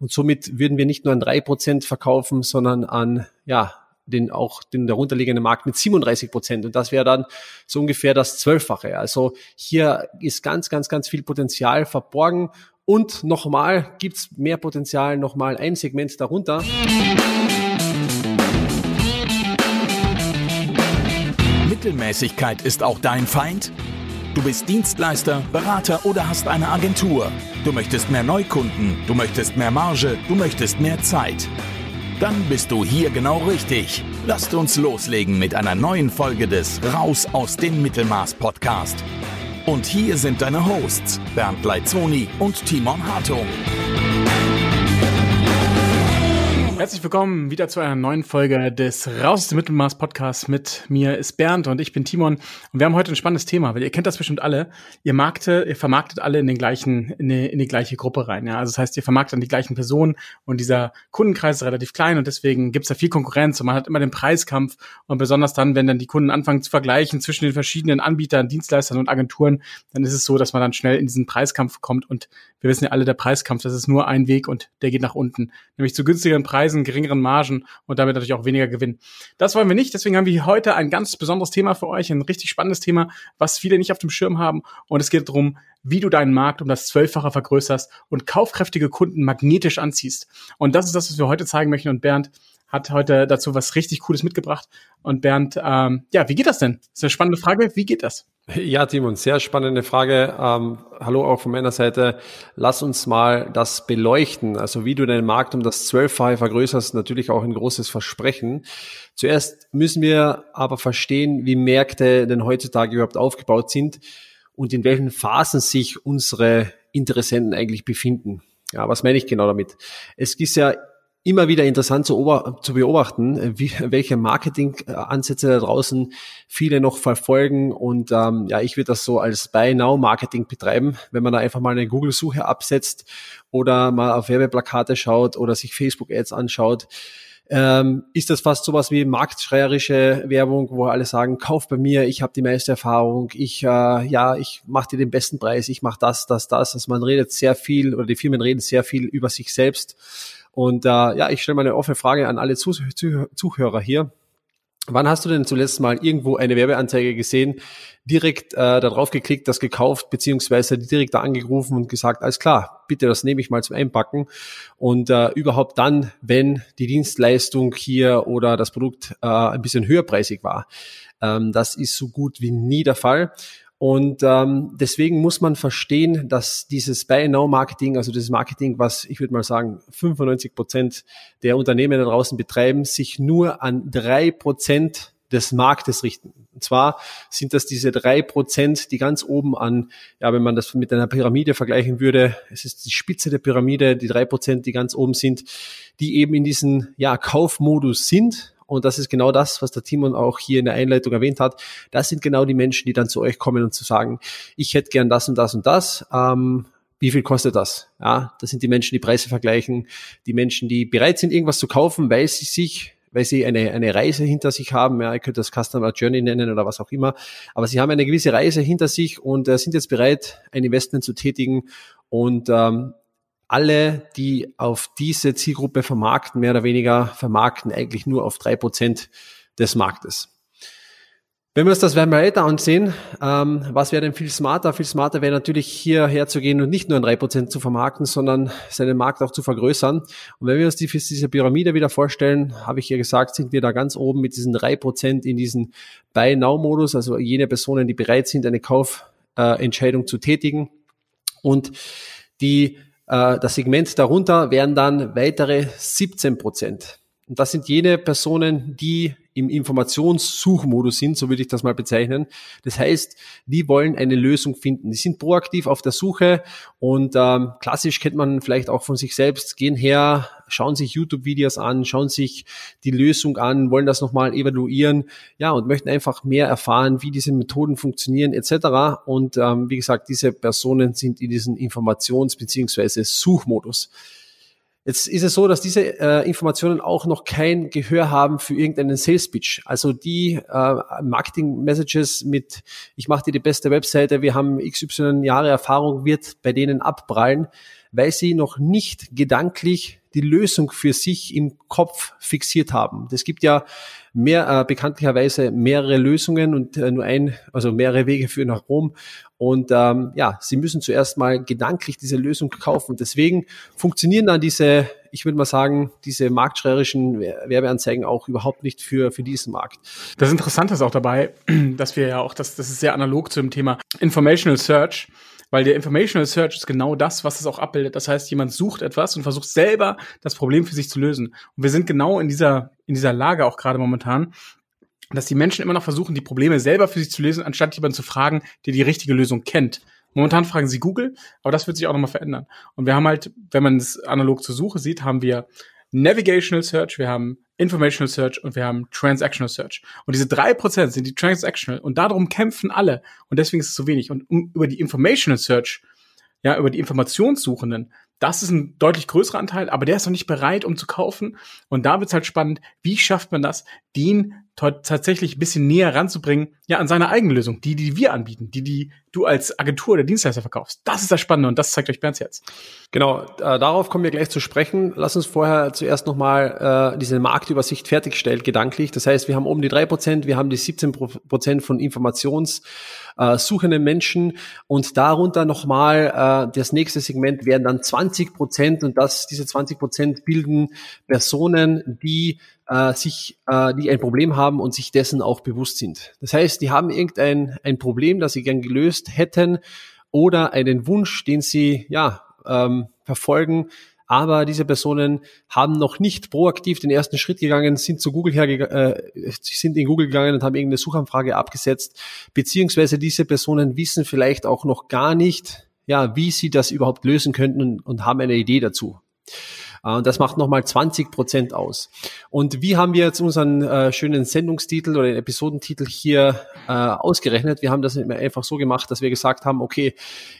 und somit würden wir nicht nur an drei Prozent verkaufen, sondern an, ja, den auch den darunterliegenden Markt mit 37 Prozent. Und das wäre dann so ungefähr das Zwölffache. Also hier ist ganz, ganz, ganz viel Potenzial verborgen. Und nochmal gibt's mehr Potenzial, nochmal ein Segment darunter. Mittelmäßigkeit ist auch dein Feind? Du bist Dienstleister, Berater oder hast eine Agentur. Du möchtest mehr Neukunden, du möchtest mehr Marge, du möchtest mehr Zeit. Dann bist du hier genau richtig. Lasst uns loslegen mit einer neuen Folge des Raus aus dem Mittelmaß Podcast. Und hier sind deine Hosts Bernd Leitzoni und Timon Hartung. Herzlich willkommen wieder zu einer neuen Folge des Raus aus dem Mittelmaß Podcasts. Mit mir ist Bernd und ich bin Timon. Und wir haben heute ein spannendes Thema, weil ihr kennt das bestimmt alle. Ihr markte, ihr vermarktet alle in den gleichen, in die, in die gleiche Gruppe rein. Ja? Also das heißt, ihr vermarktet an die gleichen Personen und dieser Kundenkreis ist relativ klein und deswegen gibt's da viel Konkurrenz und man hat immer den Preiskampf und besonders dann, wenn dann die Kunden anfangen zu vergleichen zwischen den verschiedenen Anbietern, Dienstleistern und Agenturen, dann ist es so, dass man dann schnell in diesen Preiskampf kommt und wir wissen ja alle, der Preiskampf, das ist nur ein Weg und der geht nach unten, nämlich zu günstigeren Preisen Preisen, geringeren Margen und damit natürlich auch weniger Gewinn. Das wollen wir nicht, deswegen haben wir heute ein ganz besonderes Thema für euch, ein richtig spannendes Thema, was viele nicht auf dem Schirm haben und es geht darum, wie du deinen Markt um das Zwölffache vergrößerst und kaufkräftige Kunden magnetisch anziehst. Und das ist das, was wir heute zeigen möchten und Bernd hat heute dazu was richtig Cooles mitgebracht. Und Bernd, ähm, ja, wie geht das denn? Das ist eine spannende Frage. Wie geht das? Ja, Timon, sehr spannende Frage. Ähm, hallo auch von meiner Seite. Lass uns mal das beleuchten. Also wie du deinen Markt um das Zwölffache vergrößerst, natürlich auch ein großes Versprechen. Zuerst müssen wir aber verstehen, wie Märkte denn heutzutage überhaupt aufgebaut sind und in welchen Phasen sich unsere Interessenten eigentlich befinden. Ja, was meine ich genau damit? Es ist ja immer wieder interessant zu, zu beobachten, wie, welche Marketingansätze da draußen viele noch verfolgen. Und ähm, ja, ich würde das so als Buy-Now-Marketing betreiben, wenn man da einfach mal eine Google-Suche absetzt oder mal auf Werbeplakate schaut oder sich Facebook-Ads anschaut. Ähm, ist das fast sowas wie marktschreierische Werbung, wo alle sagen, kauf bei mir, ich habe die meiste Erfahrung, ich äh, ja, ich mache dir den besten Preis, ich mache das, das, das. Also man redet sehr viel oder die Firmen reden sehr viel über sich selbst und äh, ja, ich stelle mal eine offene Frage an alle Zuh Zuh Zuhörer hier. Wann hast du denn zuletzt mal irgendwo eine Werbeanzeige gesehen, direkt äh, darauf geklickt, das gekauft, beziehungsweise direkt da angerufen und gesagt, alles klar, bitte, das nehme ich mal zum Einpacken. Und äh, überhaupt dann, wenn die Dienstleistung hier oder das Produkt äh, ein bisschen höherpreisig war. Ähm, das ist so gut wie nie der Fall. Und ähm, deswegen muss man verstehen, dass dieses Buy-Now-Marketing, also dieses Marketing, was ich würde mal sagen 95 Prozent der Unternehmen da draußen betreiben, sich nur an drei Prozent des Marktes richten. Und zwar sind das diese drei Prozent, die ganz oben an, ja, wenn man das mit einer Pyramide vergleichen würde, es ist die Spitze der Pyramide, die drei Prozent, die ganz oben sind, die eben in diesem ja, Kaufmodus sind, und das ist genau das, was der Timon auch hier in der Einleitung erwähnt hat. Das sind genau die Menschen, die dann zu euch kommen und zu sagen, ich hätte gern das und das und das. Ähm, wie viel kostet das? Ja, das sind die Menschen, die Preise vergleichen, die Menschen, die bereit sind, irgendwas zu kaufen, weil sie sich weil sie eine, eine Reise hinter sich haben, ja, ihr könnt das Customer Journey nennen oder was auch immer, aber sie haben eine gewisse Reise hinter sich und äh, sind jetzt bereit, ein Investment zu tätigen und ähm, alle, die auf diese Zielgruppe vermarkten, mehr oder weniger vermarkten eigentlich nur auf drei Prozent des Marktes. Wenn wir uns das weiter ansehen, ähm, was wäre denn viel smarter? Viel smarter wäre natürlich hier herzugehen und nicht nur drei Prozent zu vermarkten, sondern seinen Markt auch zu vergrößern. Und wenn wir uns die, diese Pyramide wieder vorstellen, habe ich ja gesagt, sind wir da ganz oben mit diesen drei Prozent in diesen Buy-Now-Modus, also jene Personen, die bereit sind, eine Kaufentscheidung äh, zu tätigen. Und die das Segment darunter wären dann weitere 17 Prozent. Und das sind jene Personen, die im Informationssuchmodus sind, so würde ich das mal bezeichnen. Das heißt, die wollen eine Lösung finden. Die sind proaktiv auf der Suche und ähm, klassisch kennt man vielleicht auch von sich selbst, gehen her, schauen sich YouTube-Videos an, schauen sich die Lösung an, wollen das nochmal evaluieren, ja, und möchten einfach mehr erfahren, wie diese Methoden funktionieren etc. Und ähm, wie gesagt, diese Personen sind in diesem Informations- beziehungsweise Suchmodus. Jetzt ist es so, dass diese äh, Informationen auch noch kein Gehör haben für irgendeinen Sales Pitch. Also die äh, Marketing Messages mit ich mache dir die beste Webseite, wir haben XY Jahre Erfahrung wird bei denen abprallen, weil sie noch nicht gedanklich die Lösung für sich im Kopf fixiert haben. Es gibt ja mehr äh, bekanntlicherweise mehrere Lösungen und äh, nur ein, also mehrere Wege führen nach Rom. Und ähm, ja, sie müssen zuerst mal gedanklich diese Lösung kaufen. Deswegen funktionieren dann diese, ich würde mal sagen, diese marktschreierischen Werbeanzeigen auch überhaupt nicht für, für diesen Markt. Das Interessante ist auch dabei, dass wir ja auch, das, das ist sehr analog zu dem Thema Informational Search weil der Informational Search ist genau das, was es auch abbildet. Das heißt, jemand sucht etwas und versucht selber das Problem für sich zu lösen. Und wir sind genau in dieser, in dieser Lage auch gerade momentan, dass die Menschen immer noch versuchen, die Probleme selber für sich zu lösen, anstatt jemanden zu fragen, der die richtige Lösung kennt. Momentan fragen sie Google, aber das wird sich auch nochmal verändern. Und wir haben halt, wenn man es analog zur Suche sieht, haben wir Navigational Search, wir haben Informational Search und wir haben Transactional Search. Und diese drei Prozent sind die Transactional und darum kämpfen alle. Und deswegen ist es so wenig. Und um, über die Informational Search, ja, über die Informationssuchenden, das ist ein deutlich größerer Anteil, aber der ist noch nicht bereit, um zu kaufen. Und da wird es halt spannend, wie schafft man das, den tatsächlich ein bisschen näher ranzubringen, ja, an seine eigene Lösung, die, die wir anbieten, die, die du als Agentur oder Dienstleister verkaufst. Das ist das Spannende und das zeigt euch Bernds jetzt. Genau, äh, darauf kommen wir gleich zu sprechen. Lass uns vorher zuerst nochmal äh, diese Marktübersicht fertigstellen, gedanklich. Das heißt, wir haben oben die drei Prozent, wir haben die 17 Prozent von informationssuchenden äh, Menschen und darunter nochmal äh, das nächste Segment wären dann 20 Prozent und das, diese 20 Prozent bilden Personen, die äh, sich, äh, die ein Problem haben und sich dessen auch bewusst sind. Das heißt, die haben irgendein ein Problem, das sie gern gelöst hätten oder einen Wunsch, den sie ja ähm, verfolgen, aber diese Personen haben noch nicht proaktiv den ersten Schritt gegangen, sind zu Google hergegangen, äh, sind in Google gegangen und haben irgendeine Suchanfrage abgesetzt, beziehungsweise diese Personen wissen vielleicht auch noch gar nicht, ja, wie sie das überhaupt lösen könnten und, und haben eine Idee dazu. Äh, und das macht nochmal 20 Prozent aus. Und wie haben wir jetzt unseren äh, schönen Sendungstitel oder Episodentitel hier äh, ausgerechnet? Wir haben das einfach so gemacht, dass wir gesagt haben, okay,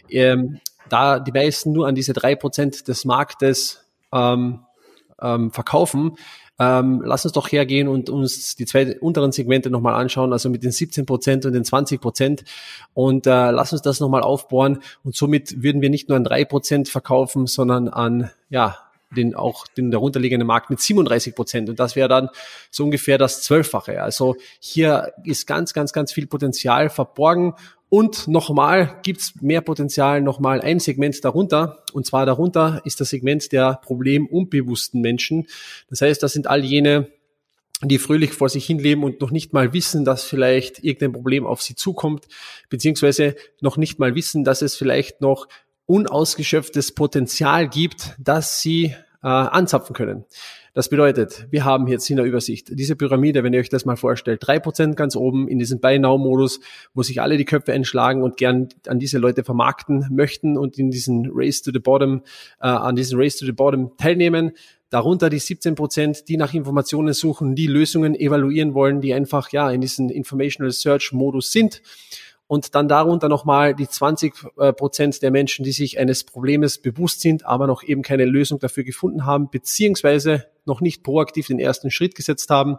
ähm, da die meisten nur an diese drei Prozent des Marktes ähm, ähm, verkaufen, ähm, lass uns doch hergehen und uns die zwei unteren Segmente nochmal anschauen, also mit den 17 Prozent und den 20 Prozent und äh, lass uns das nochmal aufbohren und somit würden wir nicht nur an drei Prozent verkaufen, sondern an ja den auch den darunterliegenden Markt mit 37 Prozent. Und das wäre dann so ungefähr das Zwölffache. Also hier ist ganz, ganz, ganz viel Potenzial verborgen. Und nochmal gibt's mehr Potenzial, nochmal ein Segment darunter. Und zwar darunter ist das Segment der problemunbewussten Menschen. Das heißt, das sind all jene, die fröhlich vor sich hinleben und noch nicht mal wissen, dass vielleicht irgendein Problem auf sie zukommt, beziehungsweise noch nicht mal wissen, dass es vielleicht noch unausgeschöpftes Potenzial gibt, das sie äh, anzapfen können. Das bedeutet, wir haben jetzt in der Übersicht diese Pyramide, wenn ihr euch das mal vorstellt, drei Prozent ganz oben in diesem Buy Now Modus, wo sich alle die Köpfe einschlagen und gern an diese Leute vermarkten möchten und in diesen Race to the Bottom, äh, an diesen Race to the Bottom teilnehmen. Darunter die 17 Prozent, die nach Informationen suchen, die Lösungen evaluieren wollen, die einfach ja in diesen Informational Search Modus sind und dann darunter nochmal die 20 äh, Prozent der Menschen, die sich eines Problems bewusst sind, aber noch eben keine Lösung dafür gefunden haben, beziehungsweise noch nicht proaktiv den ersten Schritt gesetzt haben.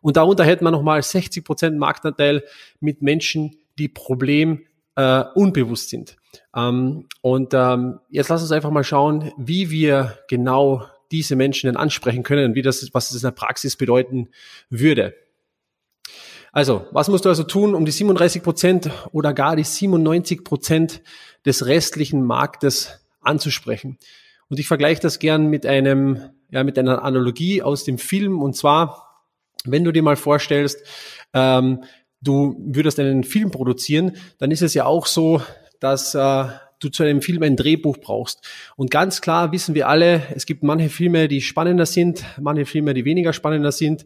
Und darunter hätten wir nochmal 60 Prozent Marktanteil mit Menschen, die Problem äh, unbewusst sind. Ähm, und ähm, jetzt lass uns einfach mal schauen, wie wir genau diese Menschen denn ansprechen können, wie das, was das in der Praxis bedeuten würde. Also, was musst du also tun, um die 37 Prozent oder gar die 97 Prozent des restlichen Marktes anzusprechen? Und ich vergleiche das gern mit einem, ja, mit einer Analogie aus dem Film. Und zwar, wenn du dir mal vorstellst, ähm, du würdest einen Film produzieren, dann ist es ja auch so, dass äh, du zu einem Film ein Drehbuch brauchst. Und ganz klar wissen wir alle, es gibt manche Filme, die spannender sind, manche Filme, die weniger spannender sind.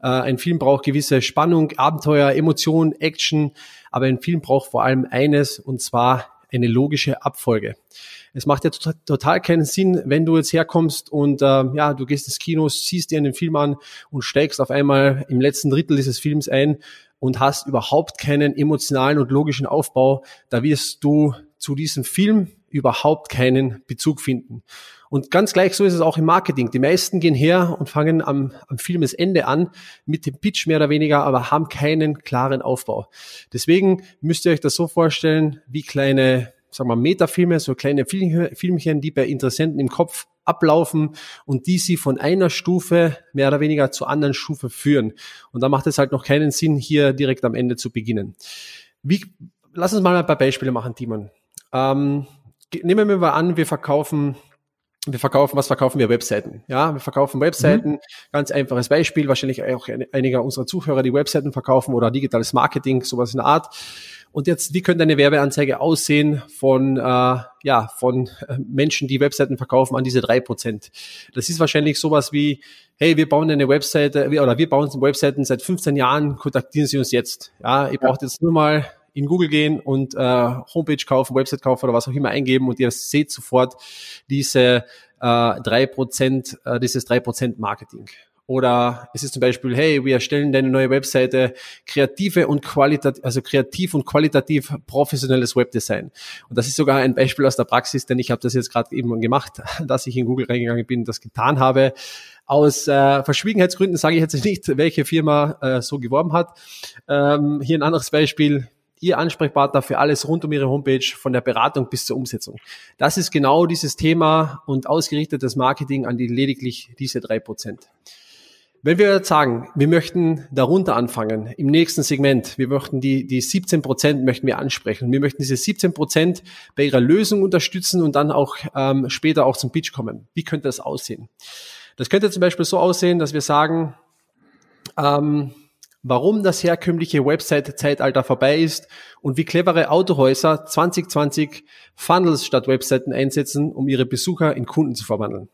Äh, ein Film braucht gewisse Spannung, Abenteuer, Emotion, Action, aber ein Film braucht vor allem eines, und zwar eine logische Abfolge. Es macht ja total keinen Sinn, wenn du jetzt herkommst und äh, ja, du gehst ins Kino, siehst dir einen Film an und steigst auf einmal im letzten Drittel dieses Films ein und hast überhaupt keinen emotionalen und logischen Aufbau. Da wirst du zu diesem Film überhaupt keinen Bezug finden. Und ganz gleich so ist es auch im Marketing. Die meisten gehen her und fangen am, am Filmesende an mit dem Pitch mehr oder weniger, aber haben keinen klaren Aufbau. Deswegen müsst ihr euch das so vorstellen wie kleine sagen wir, Metafilme, so kleine Filmchen, die bei Interessenten im Kopf ablaufen und die sie von einer Stufe mehr oder weniger zur anderen Stufe führen. Und da macht es halt noch keinen Sinn, hier direkt am Ende zu beginnen. Wie, lass uns mal ein paar Beispiele machen, Timon. Ähm, nehmen wir mal an, wir verkaufen wir verkaufen, was verkaufen wir? Webseiten. Ja, wir verkaufen Webseiten. Mhm. Ganz einfaches Beispiel. Wahrscheinlich auch einige unserer Zuhörer, die Webseiten verkaufen oder digitales Marketing, sowas in der Art. Und jetzt, wie könnte eine Werbeanzeige aussehen von, äh, ja, von äh, Menschen, die Webseiten verkaufen an diese drei Prozent? Das ist wahrscheinlich sowas wie, hey, wir bauen eine Webseite, oder wir bauen Webseiten seit 15 Jahren, kontaktieren Sie uns jetzt. Ja, ihr braucht jetzt nur mal in Google gehen und äh, Homepage kaufen, Website kaufen oder was auch immer eingeben und ihr seht sofort diese äh, drei Prozent, äh, dieses drei Prozent Marketing. Oder es ist zum Beispiel, hey, wir erstellen deine neue Webseite kreative und qualitativ, also kreativ und qualitativ professionelles Webdesign. Und das ist sogar ein Beispiel aus der Praxis, denn ich habe das jetzt gerade eben gemacht, dass ich in Google reingegangen bin, das getan habe. Aus äh, Verschwiegenheitsgründen sage ich jetzt nicht, welche Firma äh, so geworben hat. Ähm, hier ein anderes Beispiel. Ihr Ansprechpartner für alles rund um Ihre Homepage, von der Beratung bis zur Umsetzung. Das ist genau dieses Thema und ausgerichtetes Marketing an die lediglich diese drei Prozent. Wenn wir jetzt sagen, wir möchten darunter anfangen, im nächsten Segment, wir möchten die, die 17 Prozent möchten wir ansprechen. Wir möchten diese 17 Prozent bei ihrer Lösung unterstützen und dann auch ähm, später auch zum Pitch kommen. Wie könnte das aussehen? Das könnte zum Beispiel so aussehen, dass wir sagen, ähm, warum das herkömmliche Website-Zeitalter vorbei ist und wie clevere Autohäuser 2020 Funnels statt Webseiten einsetzen, um ihre Besucher in Kunden zu verwandeln.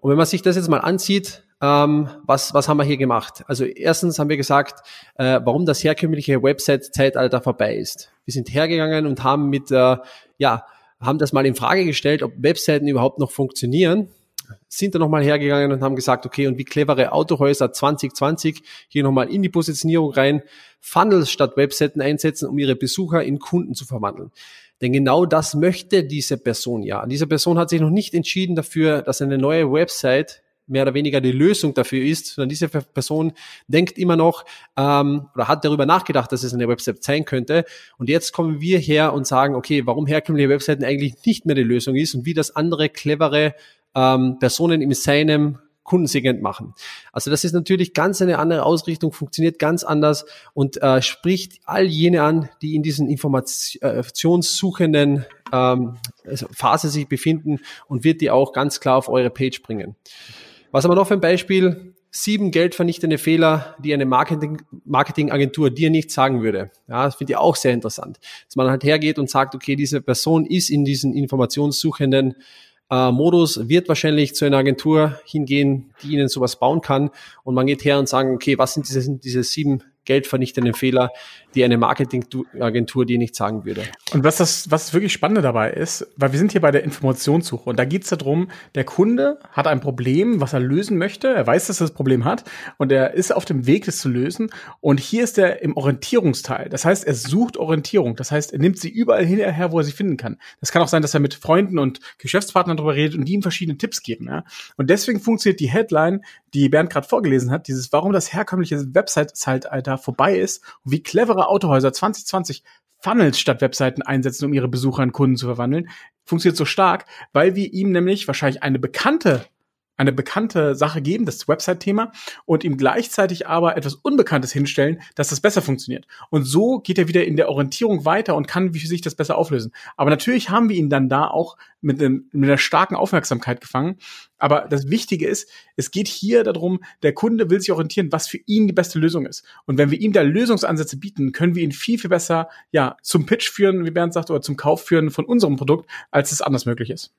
Und wenn man sich das jetzt mal ansieht, ähm, was, was haben wir hier gemacht? Also erstens haben wir gesagt, äh, warum das herkömmliche Website-Zeitalter vorbei ist. Wir sind hergegangen und haben mit, äh, ja, haben das mal in Frage gestellt, ob Webseiten überhaupt noch funktionieren sind dann nochmal hergegangen und haben gesagt, okay, und wie clevere Autohäuser 2020 hier nochmal in die Positionierung rein, Funnels statt Webseiten einsetzen, um ihre Besucher in Kunden zu verwandeln. Denn genau das möchte diese Person ja. Diese Person hat sich noch nicht entschieden dafür, dass eine neue Website mehr oder weniger die Lösung dafür ist, sondern diese Person denkt immer noch ähm, oder hat darüber nachgedacht, dass es eine Website sein könnte. Und jetzt kommen wir her und sagen, okay, warum herkömmliche Webseiten eigentlich nicht mehr die Lösung ist und wie das andere clevere ähm, Personen in seinem Kundensegment machen. Also das ist natürlich ganz eine andere Ausrichtung, funktioniert ganz anders und äh, spricht all jene an, die in diesen informationssuchenden ähm, Phase sich befinden und wird die auch ganz klar auf eure Page bringen. Was haben wir noch für ein Beispiel? Sieben geldvernichtende Fehler, die eine Marketing, Marketingagentur dir nicht sagen würde. Ja, das finde ich auch sehr interessant. Dass man halt hergeht und sagt, okay, diese Person ist in diesen informationssuchenden äh, Modus, wird wahrscheinlich zu einer Agentur hingehen, die ihnen sowas bauen kann. Und man geht her und sagen, okay, was sind diese, diese sieben geldvernichtenden Fehler, die eine Marketingagentur dir nicht sagen würde. Und was das, was wirklich Spannende dabei ist, weil wir sind hier bei der Informationssuche und da geht es darum, der Kunde hat ein Problem, was er lösen möchte. Er weiß, dass er das Problem hat und er ist auf dem Weg, das zu lösen. Und hier ist er im Orientierungsteil. Das heißt, er sucht Orientierung. Das heißt, er nimmt sie überall hinterher, wo er sie finden kann. Das kann auch sein, dass er mit Freunden und Geschäftspartnern darüber redet und die ihm verschiedene Tipps geben. Ja? Und deswegen funktioniert die Headline, die Bernd gerade vorgelesen hat, dieses, warum das herkömmliche Website-Zeitalter vorbei ist und wie clevere Autohäuser 2020 Funnels statt Webseiten einsetzen, um ihre Besucher in Kunden zu verwandeln, funktioniert so stark, weil wir ihm nämlich wahrscheinlich eine bekannte eine bekannte Sache geben, das Website-Thema, und ihm gleichzeitig aber etwas Unbekanntes hinstellen, dass das besser funktioniert. Und so geht er wieder in der Orientierung weiter und kann für sich das besser auflösen. Aber natürlich haben wir ihn dann da auch mit, einem, mit einer starken Aufmerksamkeit gefangen. Aber das Wichtige ist, es geht hier darum, der Kunde will sich orientieren, was für ihn die beste Lösung ist. Und wenn wir ihm da Lösungsansätze bieten, können wir ihn viel, viel besser ja, zum Pitch führen, wie Bernd sagt, oder zum Kauf führen von unserem Produkt, als es anders möglich ist.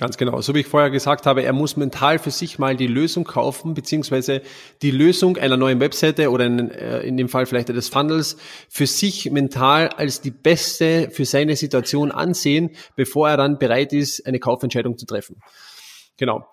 Ganz genau. So wie ich vorher gesagt habe, er muss mental für sich mal die Lösung kaufen, beziehungsweise die Lösung einer neuen Webseite oder in, äh, in dem Fall vielleicht des Funnels für sich mental als die beste für seine Situation ansehen, bevor er dann bereit ist, eine Kaufentscheidung zu treffen. Genau.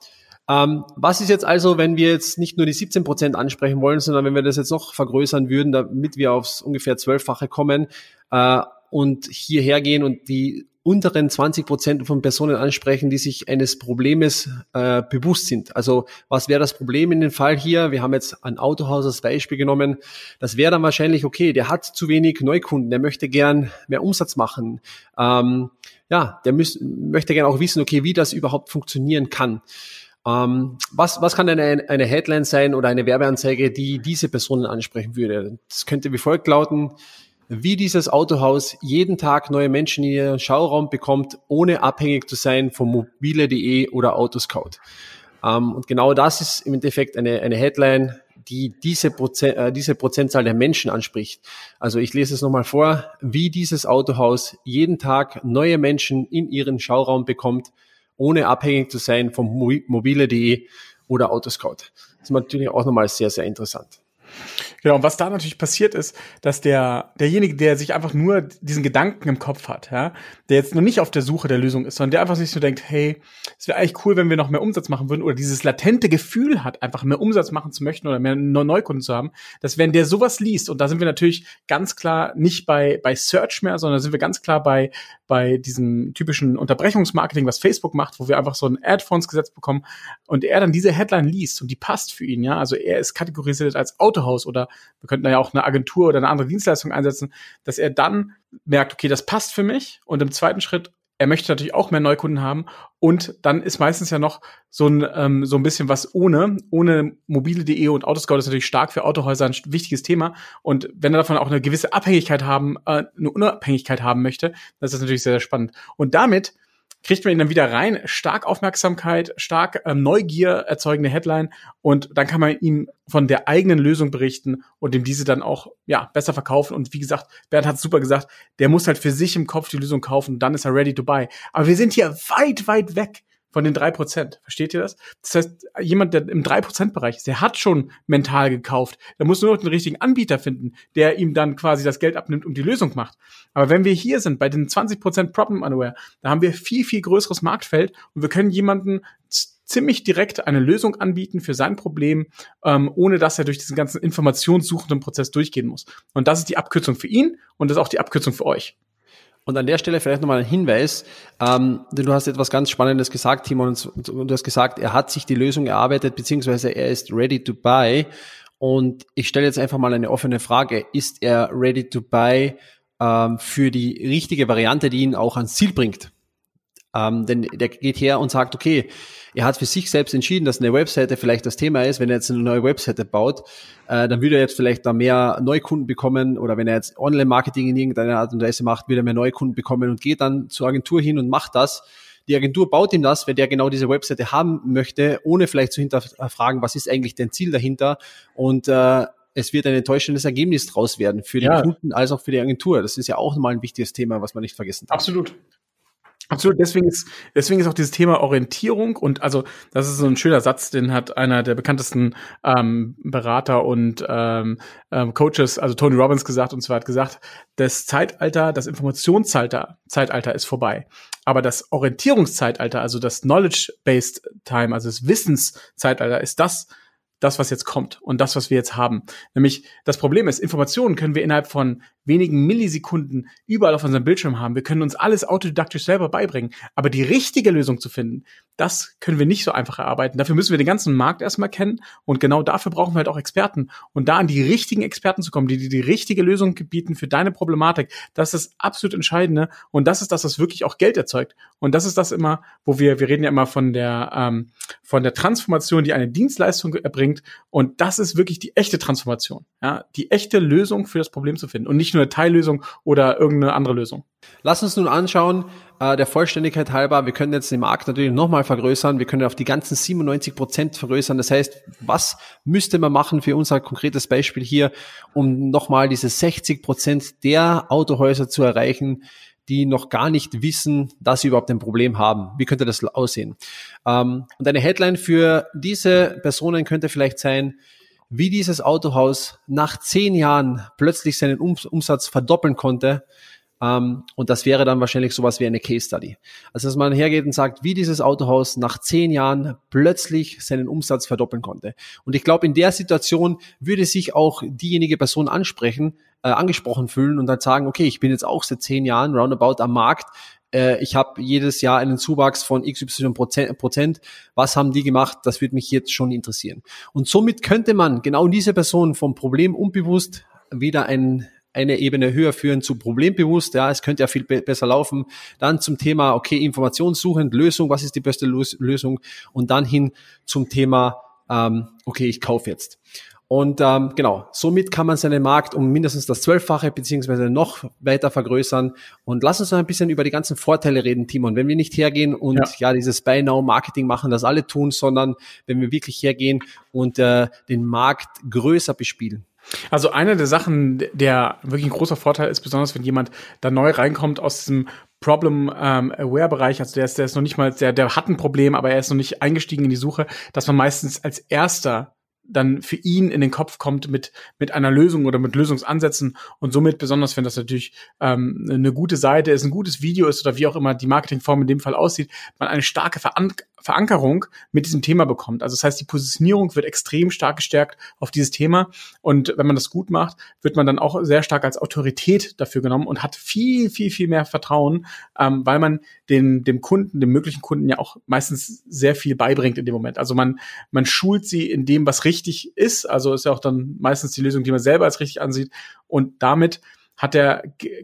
Ähm, was ist jetzt also, wenn wir jetzt nicht nur die 17 Prozent ansprechen wollen, sondern wenn wir das jetzt noch vergrößern würden, damit wir aufs ungefähr zwölffache kommen äh, und hierher gehen und die unteren 20 Prozent von Personen ansprechen, die sich eines Problems äh, bewusst sind. Also was wäre das Problem in dem Fall hier? Wir haben jetzt ein Autohaus als Beispiel genommen. Das wäre dann wahrscheinlich, okay, der hat zu wenig Neukunden, der möchte gern mehr Umsatz machen. Ähm, ja, der müß, möchte gern auch wissen, okay, wie das überhaupt funktionieren kann. Ähm, was, was kann denn eine, eine Headline sein oder eine Werbeanzeige, die diese Personen ansprechen würde? Das könnte wie folgt lauten wie dieses Autohaus jeden Tag neue Menschen in ihren Schauraum bekommt, ohne abhängig zu sein von mobile.de oder Autoscout. Ähm, und genau das ist im Endeffekt eine, eine Headline, die diese, Prozent, äh, diese Prozentzahl der Menschen anspricht. Also ich lese es nochmal vor, wie dieses Autohaus jeden Tag neue Menschen in ihren Schauraum bekommt, ohne abhängig zu sein von mobile.de oder Autoscout. Das ist natürlich auch nochmal sehr, sehr interessant. Genau, und was da natürlich passiert ist, dass der, derjenige, der sich einfach nur diesen Gedanken im Kopf hat, ja, der jetzt noch nicht auf der Suche der Lösung ist, sondern der einfach sich so denkt, hey, es wäre eigentlich cool, wenn wir noch mehr Umsatz machen würden, oder dieses latente Gefühl hat, einfach mehr Umsatz machen zu möchten oder mehr Neukunden zu haben, dass wenn der sowas liest, und da sind wir natürlich ganz klar nicht bei, bei Search mehr, sondern sind wir ganz klar bei, bei diesem typischen Unterbrechungsmarketing, was Facebook macht, wo wir einfach so ein Ad-Fonds gesetzt bekommen und er dann diese Headline liest und die passt für ihn, ja, also er ist kategorisiert als Autohaus oder wir könnten da ja auch eine Agentur oder eine andere Dienstleistung einsetzen, dass er dann merkt, okay, das passt für mich. Und im zweiten Schritt er möchte natürlich auch mehr Neukunden haben. Und dann ist meistens ja noch so ein ähm, so ein bisschen was ohne ohne mobile.de und Autoscout ist natürlich stark für Autohäuser ein wichtiges Thema. Und wenn er davon auch eine gewisse Abhängigkeit haben äh, eine Unabhängigkeit haben möchte, das ist natürlich sehr, sehr spannend. Und damit kriegt man ihn dann wieder rein, stark Aufmerksamkeit, stark ähm, Neugier erzeugende Headline. Und dann kann man ihm von der eigenen Lösung berichten und ihm diese dann auch ja besser verkaufen. Und wie gesagt, Bernd hat super gesagt, der muss halt für sich im Kopf die Lösung kaufen, dann ist er ready to buy. Aber wir sind hier weit weit weg von den drei Prozent. Versteht ihr das? Das heißt, jemand, der im drei Prozent Bereich ist, der hat schon mental gekauft. Der muss nur noch den richtigen Anbieter finden, der ihm dann quasi das Geld abnimmt und die Lösung macht. Aber wenn wir hier sind, bei den 20 Prozent Problem Unaware, da haben wir viel, viel größeres Marktfeld und wir können jemanden ziemlich direkt eine Lösung anbieten für sein Problem, ähm, ohne dass er durch diesen ganzen informationssuchenden Prozess durchgehen muss. Und das ist die Abkürzung für ihn und das ist auch die Abkürzung für euch. Und an der Stelle vielleicht nochmal ein Hinweis, ähm, denn du hast etwas ganz Spannendes gesagt, Timon, und du hast gesagt, er hat sich die Lösung erarbeitet, beziehungsweise er ist ready to buy. Und ich stelle jetzt einfach mal eine offene Frage. Ist er ready to buy ähm, für die richtige Variante, die ihn auch ans Ziel bringt? Ähm, denn der geht her und sagt, okay, er hat für sich selbst entschieden, dass eine Webseite vielleicht das Thema ist. Wenn er jetzt eine neue Webseite baut, äh, dann würde er jetzt vielleicht da mehr Neukunden bekommen oder wenn er jetzt Online-Marketing in irgendeiner Art und Weise macht, würde er mehr Neukunden bekommen und geht dann zur Agentur hin und macht das. Die Agentur baut ihm das, wenn der genau diese Webseite haben möchte, ohne vielleicht zu hinterfragen, was ist eigentlich dein Ziel dahinter und äh, es wird ein enttäuschendes Ergebnis draus werden für den ja. Kunden als auch für die Agentur. Das ist ja auch nochmal ein wichtiges Thema, was man nicht vergessen darf. Absolut. Absolut, deswegen ist, deswegen ist auch dieses Thema Orientierung und also das ist so ein schöner Satz, den hat einer der bekanntesten ähm, Berater und ähm, ähm, Coaches, also Tony Robbins gesagt und zwar hat gesagt, das Zeitalter, das Informationszeitalter Zeitalter ist vorbei, aber das Orientierungszeitalter, also das Knowledge-based Time, also das Wissenszeitalter ist das, das, was jetzt kommt und das, was wir jetzt haben. Nämlich das Problem ist, Informationen können wir innerhalb von wenigen Millisekunden überall auf unserem Bildschirm haben. Wir können uns alles autodidaktisch selber beibringen. Aber die richtige Lösung zu finden, das können wir nicht so einfach erarbeiten. Dafür müssen wir den ganzen Markt erstmal kennen und genau dafür brauchen wir halt auch Experten. Und da an die richtigen Experten zu kommen, die dir die richtige Lösung bieten für deine Problematik, das ist das absolut Entscheidende und das ist das, was wirklich auch Geld erzeugt. Und das ist das immer, wo wir, wir reden ja immer von der, ähm, von der Transformation, die eine Dienstleistung erbringt und das ist wirklich die echte Transformation, ja, die echte Lösung für das Problem zu finden und nicht eine Teillösung oder irgendeine andere Lösung. Lass uns nun anschauen, äh, der Vollständigkeit halber, wir können jetzt den Markt natürlich nochmal vergrößern, wir können auf die ganzen 97 Prozent vergrößern. Das heißt, was müsste man machen für unser konkretes Beispiel hier, um nochmal diese 60 Prozent der Autohäuser zu erreichen, die noch gar nicht wissen, dass sie überhaupt ein Problem haben. Wie könnte das aussehen? Ähm, und eine Headline für diese Personen könnte vielleicht sein, wie dieses Autohaus nach zehn Jahren plötzlich seinen Umsatz verdoppeln konnte ähm, und das wäre dann wahrscheinlich sowas wie eine Case Study. Also dass man hergeht und sagt, wie dieses Autohaus nach zehn Jahren plötzlich seinen Umsatz verdoppeln konnte. Und ich glaube, in der Situation würde sich auch diejenige Person ansprechen, äh, angesprochen fühlen und dann sagen, okay, ich bin jetzt auch seit zehn Jahren roundabout am Markt. Äh, ich habe jedes Jahr einen Zuwachs von XY Prozent. Was haben die gemacht? Das würde mich jetzt schon interessieren. Und somit könnte man genau diese Person vom Problem unbewusst wieder ein eine Ebene höher führen zu problembewusst, ja, es könnte ja viel be besser laufen. Dann zum Thema, okay, informationssuchend, Lösung, was ist die beste Lösung? Und dann hin zum Thema, ähm, okay, ich kaufe jetzt. Und ähm, genau, somit kann man seinen Markt um mindestens das Zwölffache beziehungsweise noch weiter vergrößern. Und lass uns noch ein bisschen über die ganzen Vorteile reden, Timon. Wenn wir nicht hergehen und ja, ja dieses Buy Now Marketing machen, das alle tun, sondern wenn wir wirklich hergehen und äh, den Markt größer bespielen. Also eine der Sachen, der wirklich ein großer Vorteil ist, besonders wenn jemand da neu reinkommt aus diesem Problem-Aware-Bereich, ähm, also der ist, der ist noch nicht mal, der, der hat ein Problem, aber er ist noch nicht eingestiegen in die Suche, dass man meistens als erster dann für ihn in den Kopf kommt mit, mit einer Lösung oder mit Lösungsansätzen und somit, besonders wenn das natürlich ähm, eine gute Seite ist, ein gutes Video ist oder wie auch immer die Marketingform in dem Fall aussieht, man eine starke Veran Verankerung mit diesem Thema bekommt. Also das heißt, die Positionierung wird extrem stark gestärkt auf dieses Thema. Und wenn man das gut macht, wird man dann auch sehr stark als Autorität dafür genommen und hat viel, viel, viel mehr Vertrauen, ähm, weil man den, dem Kunden, dem möglichen Kunden ja auch meistens sehr viel beibringt in dem Moment. Also man, man schult sie in dem, was richtig ist. Also ist ja auch dann meistens die Lösung, die man selber als richtig ansieht. Und damit hat er,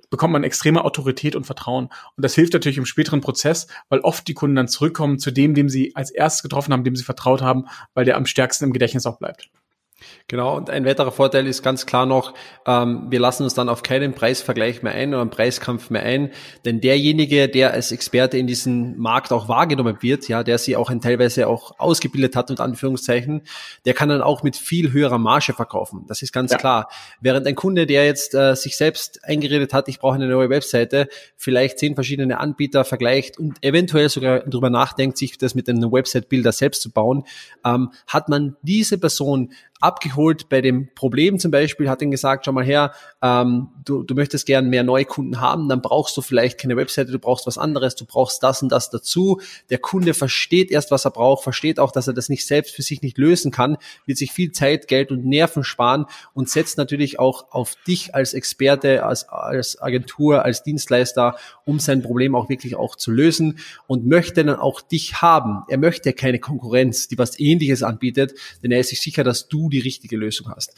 bekommt man extreme Autorität und Vertrauen. Und das hilft natürlich im späteren Prozess, weil oft die Kunden dann zurückkommen zu dem, dem sie als erstes getroffen haben, dem sie vertraut haben, weil der am stärksten im Gedächtnis auch bleibt. Genau, und ein weiterer Vorteil ist ganz klar noch, ähm, wir lassen uns dann auf keinen Preisvergleich mehr ein oder einen Preiskampf mehr ein, denn derjenige, der als Experte in diesem Markt auch wahrgenommen wird, ja, der sie auch ein, teilweise auch ausgebildet hat, unter Anführungszeichen, der kann dann auch mit viel höherer Marge verkaufen. Das ist ganz ja. klar. Während ein Kunde, der jetzt äh, sich selbst eingeredet hat, ich brauche eine neue Webseite, vielleicht zehn verschiedene Anbieter vergleicht und eventuell sogar darüber nachdenkt, sich das mit einem Website-Builder selbst zu bauen, ähm, hat man diese Person abgeholt bei dem Problem zum Beispiel, hat ihn gesagt, schau mal her, ähm, du, du möchtest gern mehr neue Kunden haben, dann brauchst du vielleicht keine Webseite, du brauchst was anderes, du brauchst das und das dazu. Der Kunde versteht erst, was er braucht, versteht auch, dass er das nicht selbst für sich nicht lösen kann, wird sich viel Zeit, Geld und Nerven sparen und setzt natürlich auch auf dich als Experte, als, als Agentur, als Dienstleister, um sein Problem auch wirklich auch zu lösen und möchte dann auch dich haben. Er möchte keine Konkurrenz, die was ähnliches anbietet, denn er ist sich sicher, dass du die richtige Lösung hast.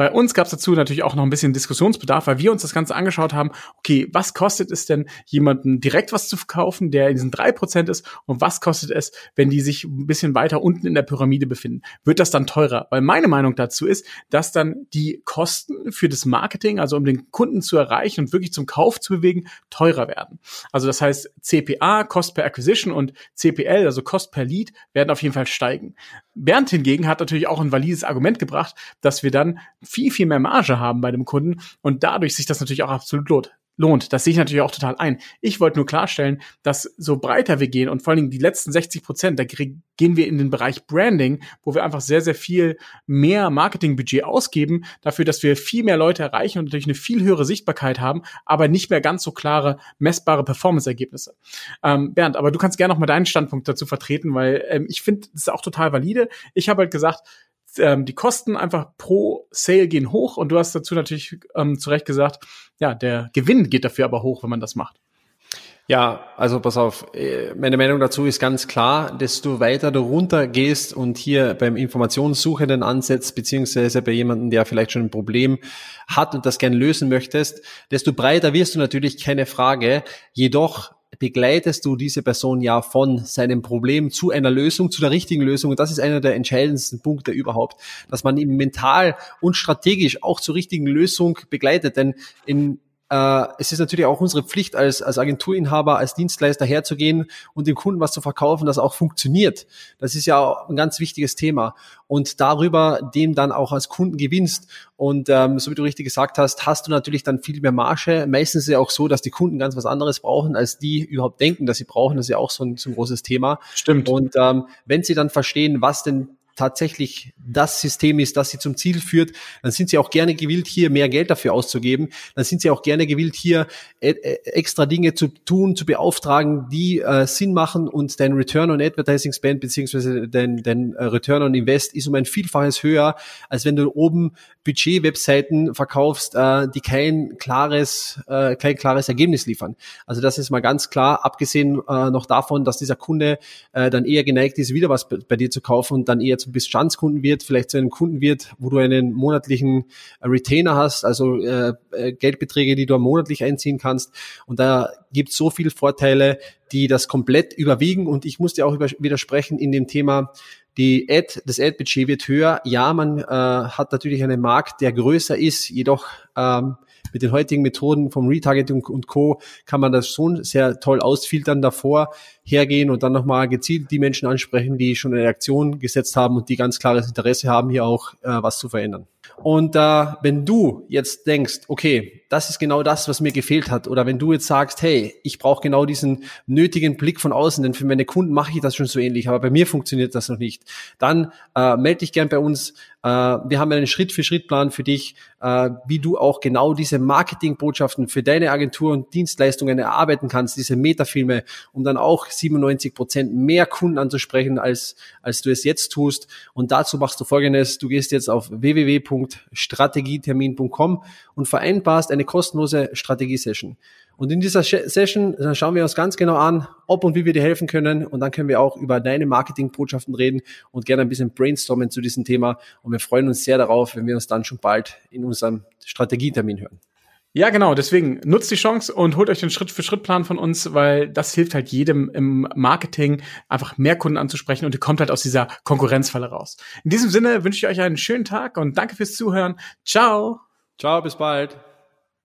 Bei uns gab es dazu natürlich auch noch ein bisschen Diskussionsbedarf, weil wir uns das Ganze angeschaut haben, okay, was kostet es denn, jemanden direkt was zu verkaufen, der in diesen drei Prozent ist und was kostet es, wenn die sich ein bisschen weiter unten in der Pyramide befinden? Wird das dann teurer? Weil meine Meinung dazu ist, dass dann die Kosten für das Marketing, also um den Kunden zu erreichen und wirklich zum Kauf zu bewegen, teurer werden. Also das heißt, CPA, Cost per Acquisition und CPL, also Cost per Lead, werden auf jeden Fall steigen. Bernd hingegen hat natürlich auch ein valides Argument gebracht, dass wir dann viel, viel mehr Marge haben bei dem Kunden und dadurch sich das natürlich auch absolut lohnt lohnt. Das sehe ich natürlich auch total ein. Ich wollte nur klarstellen, dass so breiter wir gehen und vor allen Dingen die letzten 60 Prozent, da gehen wir in den Bereich Branding, wo wir einfach sehr, sehr viel mehr Marketingbudget ausgeben, dafür, dass wir viel mehr Leute erreichen und natürlich eine viel höhere Sichtbarkeit haben, aber nicht mehr ganz so klare, messbare Performance-Ergebnisse. Ähm, Bernd, aber du kannst gerne noch mal deinen Standpunkt dazu vertreten, weil ähm, ich finde, das ist auch total valide. Ich habe halt gesagt, ähm, die Kosten einfach pro Sale gehen hoch und du hast dazu natürlich ähm, zu Recht gesagt, ja, der Gewinn geht dafür aber hoch, wenn man das macht. Ja, also pass auf, äh, meine Meinung dazu ist ganz klar, desto weiter du runter gehst und hier beim Informationssuchenden ansetzt, beziehungsweise bei jemandem, der vielleicht schon ein Problem hat und das gerne lösen möchtest, desto breiter wirst du natürlich, keine Frage. Jedoch begleitest du diese Person ja von seinem Problem zu einer Lösung, zu der richtigen Lösung. Und das ist einer der entscheidendsten Punkte überhaupt, dass man ihn mental und strategisch auch zur richtigen Lösung begleitet. Denn in äh, es ist natürlich auch unsere Pflicht als, als Agenturinhaber, als Dienstleister herzugehen und dem Kunden was zu verkaufen, das auch funktioniert. Das ist ja ein ganz wichtiges Thema. Und darüber dem dann auch als Kunden gewinnst. Und ähm, so wie du richtig gesagt hast, hast du natürlich dann viel mehr Marge. Meistens ist es ja auch so, dass die Kunden ganz was anderes brauchen, als die überhaupt denken, dass sie brauchen. Das ist ja auch so ein, so ein großes Thema. Stimmt. Und ähm, wenn sie dann verstehen, was denn tatsächlich das System ist, das sie zum Ziel führt, dann sind sie auch gerne gewillt, hier mehr Geld dafür auszugeben. Dann sind sie auch gerne gewillt, hier äh, äh, extra Dinge zu tun, zu beauftragen, die äh, Sinn machen und dein Return on Advertising Spend beziehungsweise dein, dein äh, Return on Invest ist um ein Vielfaches höher, als wenn du oben Budget-Webseiten verkaufst, äh, die kein klares, äh, kein klares Ergebnis liefern. Also das ist mal ganz klar, abgesehen noch davon, dass dieser Kunde dann eher geneigt ist, wieder was bei dir zu kaufen und dann eher zum Bestandskunden wird, vielleicht zu einem Kunden wird, wo du einen monatlichen äh, Retainer hast, also äh, äh, Geldbeträge, die du monatlich einziehen kannst. Und da gibt es so viele Vorteile, die das komplett überwiegen. Und ich muss dir auch widersprechen in dem Thema, die Ad, das Ad-Budget wird höher. Ja, man äh, hat natürlich einen Markt, der größer ist, jedoch ähm, mit den heutigen Methoden vom Retargeting und Co. kann man das schon sehr toll ausfiltern davor, hergehen und dann nochmal gezielt die Menschen ansprechen, die schon eine Reaktion gesetzt haben und die ganz klares Interesse haben, hier auch äh, was zu verändern. Und äh, wenn du jetzt denkst, okay, das ist genau das, was mir gefehlt hat, oder wenn du jetzt sagst, hey, ich brauche genau diesen nötigen Blick von außen, denn für meine Kunden mache ich das schon so ähnlich, aber bei mir funktioniert das noch nicht, dann äh, melde dich gern bei uns. Äh, wir haben einen Schritt-für-Schritt-Plan für dich, äh, wie du auch genau diese Marketingbotschaften für deine Agentur und Dienstleistungen erarbeiten kannst, diese Metafilme, um dann auch 97 Prozent mehr Kunden anzusprechen, als, als du es jetzt tust. Und dazu machst du Folgendes, du gehst jetzt auf www.strategietermin.com und vereinbarst eine kostenlose Strategie-Session. Und in dieser Session dann schauen wir uns ganz genau an, ob und wie wir dir helfen können. Und dann können wir auch über deine Marketingbotschaften reden und gerne ein bisschen brainstormen zu diesem Thema. Und wir freuen uns sehr darauf, wenn wir uns dann schon bald in unserem Strategietermin hören. Ja, genau. Deswegen nutzt die Chance und holt euch den Schritt-für-Schritt-Plan von uns, weil das hilft halt jedem im Marketing, einfach mehr Kunden anzusprechen und ihr kommt halt aus dieser Konkurrenzfalle raus. In diesem Sinne wünsche ich euch einen schönen Tag und danke fürs Zuhören. Ciao. Ciao, bis bald.